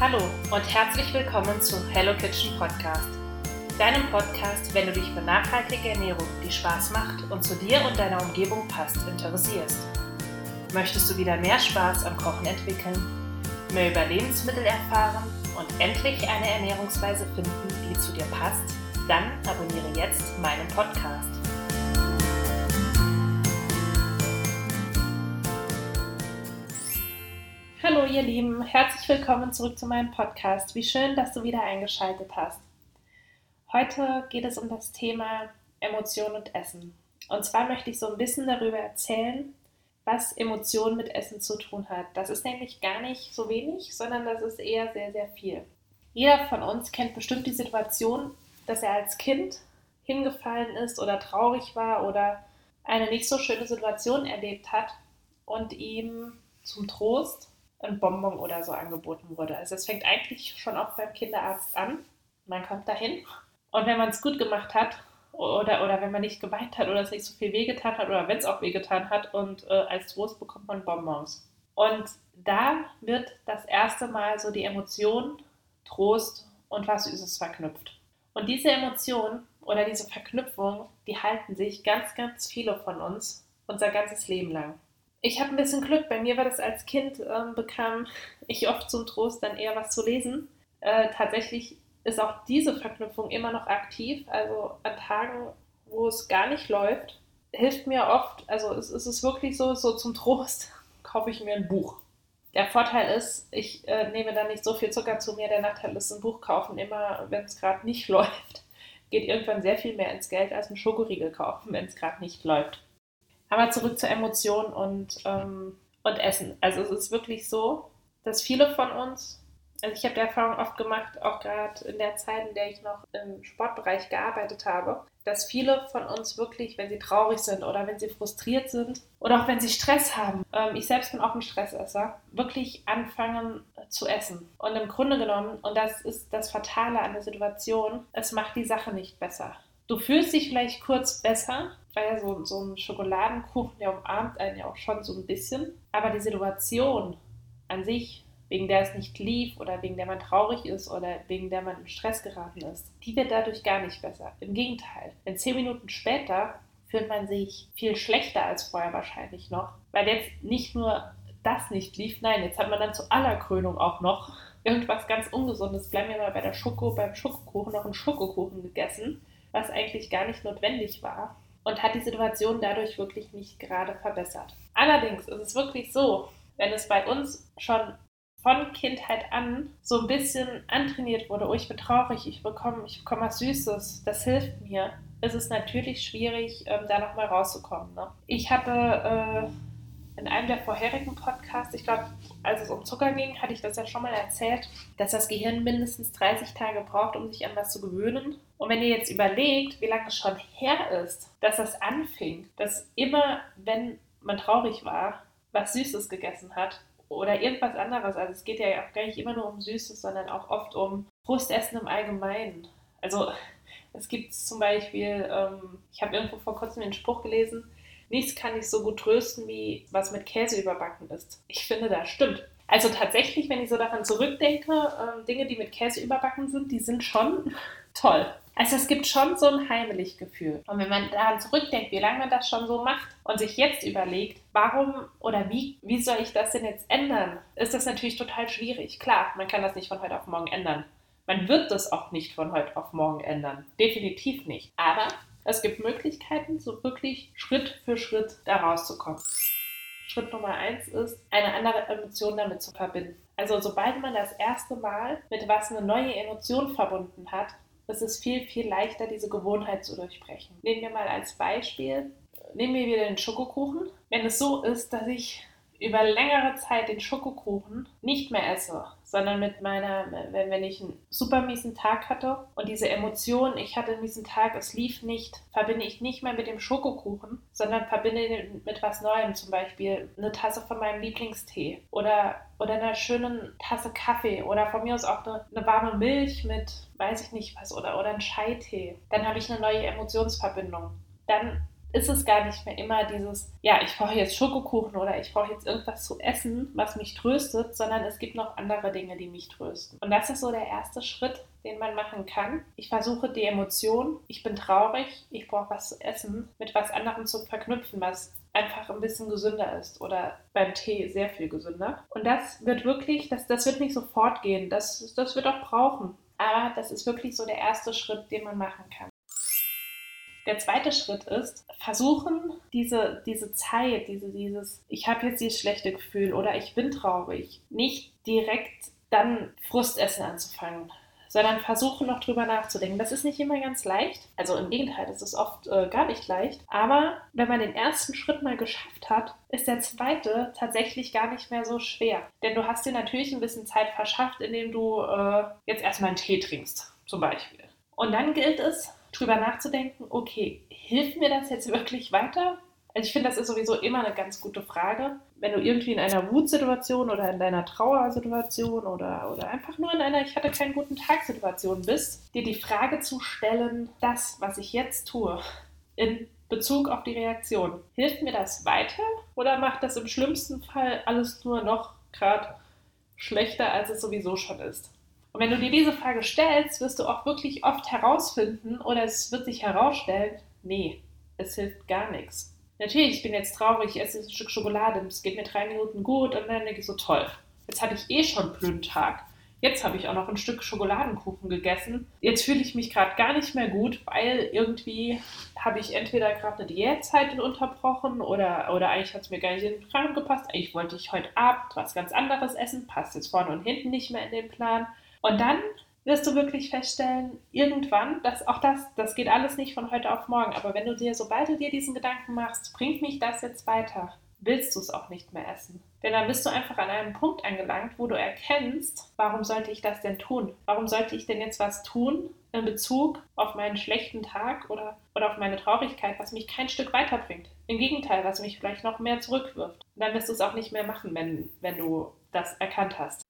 Hallo und herzlich willkommen zu Hello Kitchen Podcast. Deinem Podcast, wenn du dich für nachhaltige Ernährung, die Spaß macht und zu dir und deiner Umgebung passt, interessierst. Möchtest du wieder mehr Spaß am Kochen entwickeln, mehr über Lebensmittel erfahren und endlich eine Ernährungsweise finden, die zu dir passt? Dann abonniere jetzt meinen Podcast. Ihr Lieben, herzlich willkommen zurück zu meinem Podcast. Wie schön, dass du wieder eingeschaltet hast. Heute geht es um das Thema Emotion und Essen. Und zwar möchte ich so ein bisschen darüber erzählen, was Emotion mit Essen zu tun hat. Das ist nämlich gar nicht so wenig, sondern das ist eher sehr, sehr viel. Jeder von uns kennt bestimmt die Situation, dass er als Kind hingefallen ist oder traurig war oder eine nicht so schöne Situation erlebt hat und ihm zum Trost ein Bonbon oder so angeboten wurde. Also es fängt eigentlich schon auch beim Kinderarzt an. Man kommt dahin und wenn man es gut gemacht hat oder, oder wenn man nicht geweint hat oder es nicht so viel wehgetan hat oder wenn es auch wehgetan hat und äh, als Trost bekommt man Bonbons. Und da wird das erste Mal so die Emotion, Trost und was Süßes verknüpft. Und diese Emotion oder diese Verknüpfung, die halten sich ganz, ganz viele von uns unser ganzes Leben lang ich habe ein bisschen Glück. Bei mir war das als Kind, ähm, bekam ich oft zum Trost dann eher was zu lesen. Äh, tatsächlich ist auch diese Verknüpfung immer noch aktiv. Also an Tagen, wo es gar nicht läuft, hilft mir oft, also es, es ist wirklich so, so zum Trost, kaufe ich mir ein Buch. Der Vorteil ist, ich äh, nehme da nicht so viel Zucker zu mir. Der Nachteil ist, ein Buch kaufen, immer wenn es gerade nicht läuft, geht irgendwann sehr viel mehr ins Geld als ein Schokoriegel kaufen, wenn es gerade nicht läuft. Aber zurück zur Emotion und, ähm, und Essen. Also es ist wirklich so, dass viele von uns, also ich habe die Erfahrung oft gemacht, auch gerade in der Zeit, in der ich noch im Sportbereich gearbeitet habe, dass viele von uns wirklich, wenn sie traurig sind oder wenn sie frustriert sind oder auch wenn sie Stress haben, ähm, ich selbst bin auch ein Stressesser, wirklich anfangen zu essen. Und im Grunde genommen, und das ist das Fatale an der Situation, es macht die Sache nicht besser. Du fühlst dich vielleicht kurz besser, weil so, so ein Schokoladenkuchen, der umarmt einen ja auch schon so ein bisschen. Aber die Situation an sich, wegen der es nicht lief oder wegen der man traurig ist oder wegen der man im Stress geraten ist, die wird dadurch gar nicht besser. Im Gegenteil, denn zehn Minuten später fühlt man sich viel schlechter als vorher wahrscheinlich noch, weil jetzt nicht nur das nicht lief, nein, jetzt hat man dann zu aller Krönung auch noch irgendwas ganz Ungesundes. Bleiben wir mal bei der Schoko, beim Schokokuchen noch einen Schokokuchen gegessen was eigentlich gar nicht notwendig war und hat die Situation dadurch wirklich nicht gerade verbessert. Allerdings ist es wirklich so, wenn es bei uns schon von Kindheit an so ein bisschen antrainiert wurde, oh, ich bin traurig, ich bekomme, ich bekomme was Süßes, das hilft mir, ist es natürlich schwierig, ähm, da nochmal rauszukommen. Ne? Ich hatte äh, in einem der vorherigen Podcasts, ich glaube, als es um Zucker ging, hatte ich das ja schon mal erzählt, dass das Gehirn mindestens 30 Tage braucht, um sich an was zu gewöhnen. Und wenn ihr jetzt überlegt, wie lange es schon her ist, dass das anfing, dass immer, wenn man traurig war, was Süßes gegessen hat oder irgendwas anderes, also es geht ja auch gar nicht immer nur um Süßes, sondern auch oft um Frustessen im Allgemeinen. Also es gibt zum Beispiel, ähm, ich habe irgendwo vor kurzem den Spruch gelesen, nichts kann dich so gut trösten, wie was mit Käse überbacken ist. Ich finde, das stimmt. Also tatsächlich, wenn ich so daran zurückdenke, äh, Dinge, die mit Käse überbacken sind, die sind schon toll. Also es gibt schon so ein heimelig Gefühl. Und wenn man daran zurückdenkt, wie lange man das schon so macht und sich jetzt überlegt, warum oder wie, wie soll ich das denn jetzt ändern, ist das natürlich total schwierig. Klar, man kann das nicht von heute auf morgen ändern. Man wird das auch nicht von heute auf morgen ändern. Definitiv nicht. Aber es gibt Möglichkeiten, so wirklich Schritt für Schritt da rauszukommen. Schritt Nummer eins ist, eine andere Emotion damit zu verbinden. Also sobald man das erste Mal mit was eine neue Emotion verbunden hat, ist es viel, viel leichter, diese Gewohnheit zu durchbrechen. Nehmen wir mal als Beispiel, nehmen wir wieder den Schokokuchen. Wenn es so ist, dass ich über längere Zeit den Schokokuchen nicht mehr esse, sondern mit meiner, wenn, wenn ich einen super miesen Tag hatte und diese Emotion, ich hatte einen miesen Tag, es lief nicht, verbinde ich nicht mehr mit dem Schokokuchen, sondern verbinde mit was Neuem, zum Beispiel eine Tasse von meinem Lieblingstee oder, oder einer schönen Tasse Kaffee oder von mir aus auch eine, eine warme Milch mit, weiß ich nicht was, oder, oder ein Scheitee. Dann habe ich eine neue Emotionsverbindung. Dann ist es gar nicht mehr immer dieses, ja, ich brauche jetzt Schokokuchen oder ich brauche jetzt irgendwas zu essen, was mich tröstet, sondern es gibt noch andere Dinge, die mich trösten. Und das ist so der erste Schritt, den man machen kann. Ich versuche die Emotion, ich bin traurig, ich brauche was zu essen, mit was anderem zu verknüpfen, was einfach ein bisschen gesünder ist oder beim Tee sehr viel gesünder. Und das wird wirklich, das, das wird nicht sofort gehen, das, das wird auch brauchen. Aber das ist wirklich so der erste Schritt, den man machen kann. Der zweite Schritt ist, versuchen, diese, diese Zeit, diese, dieses, ich habe jetzt dieses schlechte Gefühl oder ich bin traurig, nicht direkt dann Frustessen anzufangen, sondern versuchen noch drüber nachzudenken. Das ist nicht immer ganz leicht. Also im Gegenteil, das ist oft äh, gar nicht leicht. Aber wenn man den ersten Schritt mal geschafft hat, ist der zweite tatsächlich gar nicht mehr so schwer. Denn du hast dir natürlich ein bisschen Zeit verschafft, indem du äh, jetzt erstmal einen Tee trinkst, zum Beispiel. Und dann gilt es, drüber nachzudenken, okay, hilft mir das jetzt wirklich weiter? Also ich finde, das ist sowieso immer eine ganz gute Frage. Wenn du irgendwie in einer Wutsituation oder in deiner Trauersituation oder, oder einfach nur in einer Ich hatte keinen guten Tag-Situation bist, dir die Frage zu stellen, das, was ich jetzt tue, in Bezug auf die Reaktion, hilft mir das weiter oder macht das im schlimmsten Fall alles nur noch gerade schlechter, als es sowieso schon ist? Und wenn du dir diese Frage stellst, wirst du auch wirklich oft herausfinden oder es wird sich herausstellen, nee, es hilft gar nichts. Natürlich, ich bin jetzt traurig, ich esse ein Stück Schokolade, es geht mir drei Minuten gut und dann denke ich so, toll, jetzt hatte ich eh schon einen blöden Tag. Jetzt habe ich auch noch ein Stück Schokoladenkuchen gegessen. Jetzt fühle ich mich gerade gar nicht mehr gut, weil irgendwie habe ich entweder gerade eine Diätzeit unterbrochen oder, oder eigentlich hat es mir gar nicht in den Plan gepasst. Eigentlich wollte ich heute Abend was ganz anderes essen, passt jetzt vorne und hinten nicht mehr in den Plan. Und dann wirst du wirklich feststellen, irgendwann, dass auch das, das geht alles nicht von heute auf morgen, aber wenn du dir, sobald du dir diesen Gedanken machst, bringt mich das jetzt weiter, willst du es auch nicht mehr essen. Denn dann bist du einfach an einem Punkt angelangt, wo du erkennst, warum sollte ich das denn tun? Warum sollte ich denn jetzt was tun in Bezug auf meinen schlechten Tag oder, oder auf meine Traurigkeit, was mich kein Stück weiterbringt? Im Gegenteil, was mich vielleicht noch mehr zurückwirft. Und dann wirst du es auch nicht mehr machen, wenn, wenn du das erkannt hast.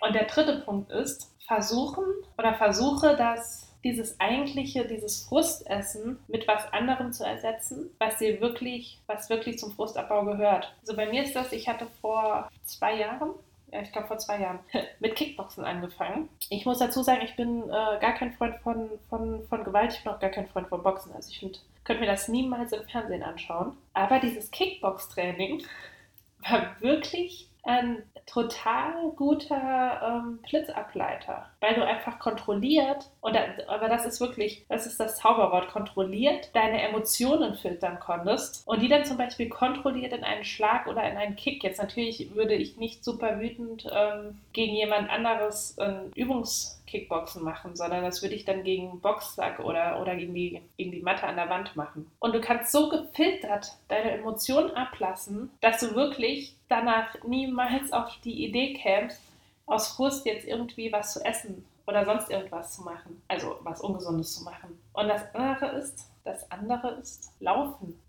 Und der dritte Punkt ist, versuchen oder versuche das dieses eigentliche, dieses Frustessen mit was anderem zu ersetzen, was dir wirklich, was wirklich zum Frustabbau gehört. Also bei mir ist das, ich hatte vor zwei Jahren, ja, ich glaube vor zwei Jahren, mit Kickboxen angefangen. Ich muss dazu sagen, ich bin äh, gar kein Freund von, von, von Gewalt, ich bin auch gar kein Freund von Boxen. Also ich finde, könnte mir das niemals im Fernsehen anschauen. Aber dieses Kickbox-Training war wirklich ein total guter ähm, Blitzableiter, weil du einfach kontrolliert, und da, aber das ist wirklich, das ist das Zauberwort, kontrolliert deine Emotionen filtern konntest und die dann zum Beispiel kontrolliert in einen Schlag oder in einen Kick. Jetzt natürlich würde ich nicht super wütend ähm, gegen jemand anderes ein Übungskickboxen machen, sondern das würde ich dann gegen Boxsack oder, oder gegen, die, gegen die Matte an der Wand machen. Und du kannst so gefiltert deine Emotionen ablassen, dass du wirklich danach niemals auf die Idee kämst, aus Frust jetzt irgendwie was zu essen oder sonst irgendwas zu machen. Also was Ungesundes zu machen. Und das andere ist, das andere ist Laufen.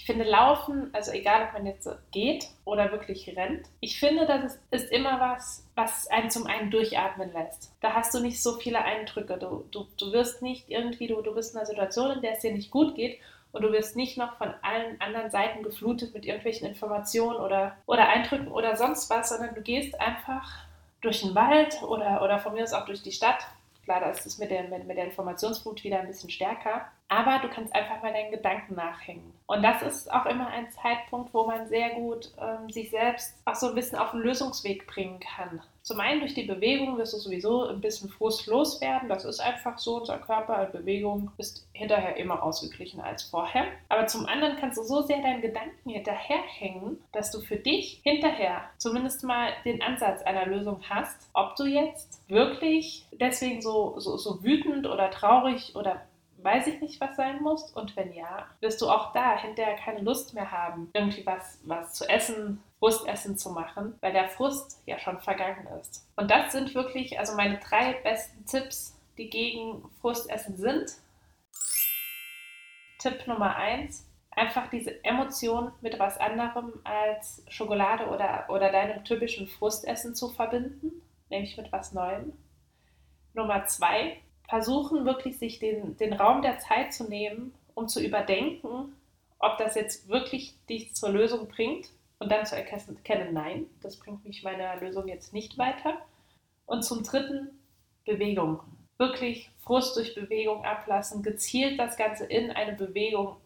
Ich finde Laufen, also egal ob man jetzt geht oder wirklich rennt, ich finde, das ist, immer was, was einen zum einen durchatmen lässt. Da hast du nicht so viele Eindrücke. Du, du, du wirst nicht irgendwie, du, du bist in einer Situation, in der es dir nicht gut geht und du wirst nicht noch von allen anderen Seiten geflutet mit irgendwelchen Informationen oder, oder Eindrücken oder sonst was, sondern du gehst einfach durch den Wald oder, oder von mir aus auch durch die Stadt. Klar, da ist es mit der, mit, mit der Informationsflut wieder ein bisschen stärker. Aber du kannst einfach mal deinen Gedanken nachhängen. Und das ist auch immer ein Zeitpunkt, wo man sehr gut ähm, sich selbst auch so ein bisschen auf den Lösungsweg bringen kann. Zum einen durch die Bewegung wirst du sowieso ein bisschen Frust loswerden. Das ist einfach so. Unser Körper in Bewegung ist hinterher immer ausgeglichen als vorher. Aber zum anderen kannst du so sehr deinen Gedanken hinterherhängen, dass du für dich hinterher zumindest mal den Ansatz einer Lösung hast, ob du jetzt wirklich deswegen so, so, so wütend oder traurig oder weiß ich nicht, was sein muss? Und wenn ja, wirst du auch da hinterher keine Lust mehr haben, irgendwie was, was zu essen, Frustessen zu machen, weil der Frust ja schon vergangen ist. Und das sind wirklich also meine drei besten Tipps, die gegen Frustessen sind. Tipp Nummer eins, einfach diese Emotion mit was anderem als Schokolade oder, oder deinem typischen Frustessen zu verbinden, nämlich mit was Neuem. Nummer zwei, versuchen wirklich sich den, den Raum der Zeit zu nehmen, um zu überdenken, ob das jetzt wirklich dich zur Lösung bringt und dann zu erkennen, nein, das bringt mich meiner Lösung jetzt nicht weiter. Und zum dritten, Bewegung. Wirklich Frust durch Bewegung ablassen, gezielt das Ganze in, eine Bewegung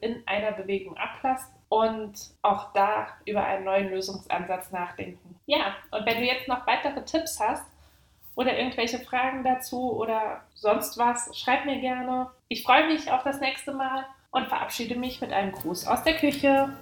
in einer Bewegung ablassen und auch da über einen neuen Lösungsansatz nachdenken. Ja, und wenn du jetzt noch weitere Tipps hast oder irgendwelche Fragen dazu oder sonst was, schreib mir gerne. Ich freue mich auf das nächste Mal und verabschiede mich mit einem Gruß aus der Küche.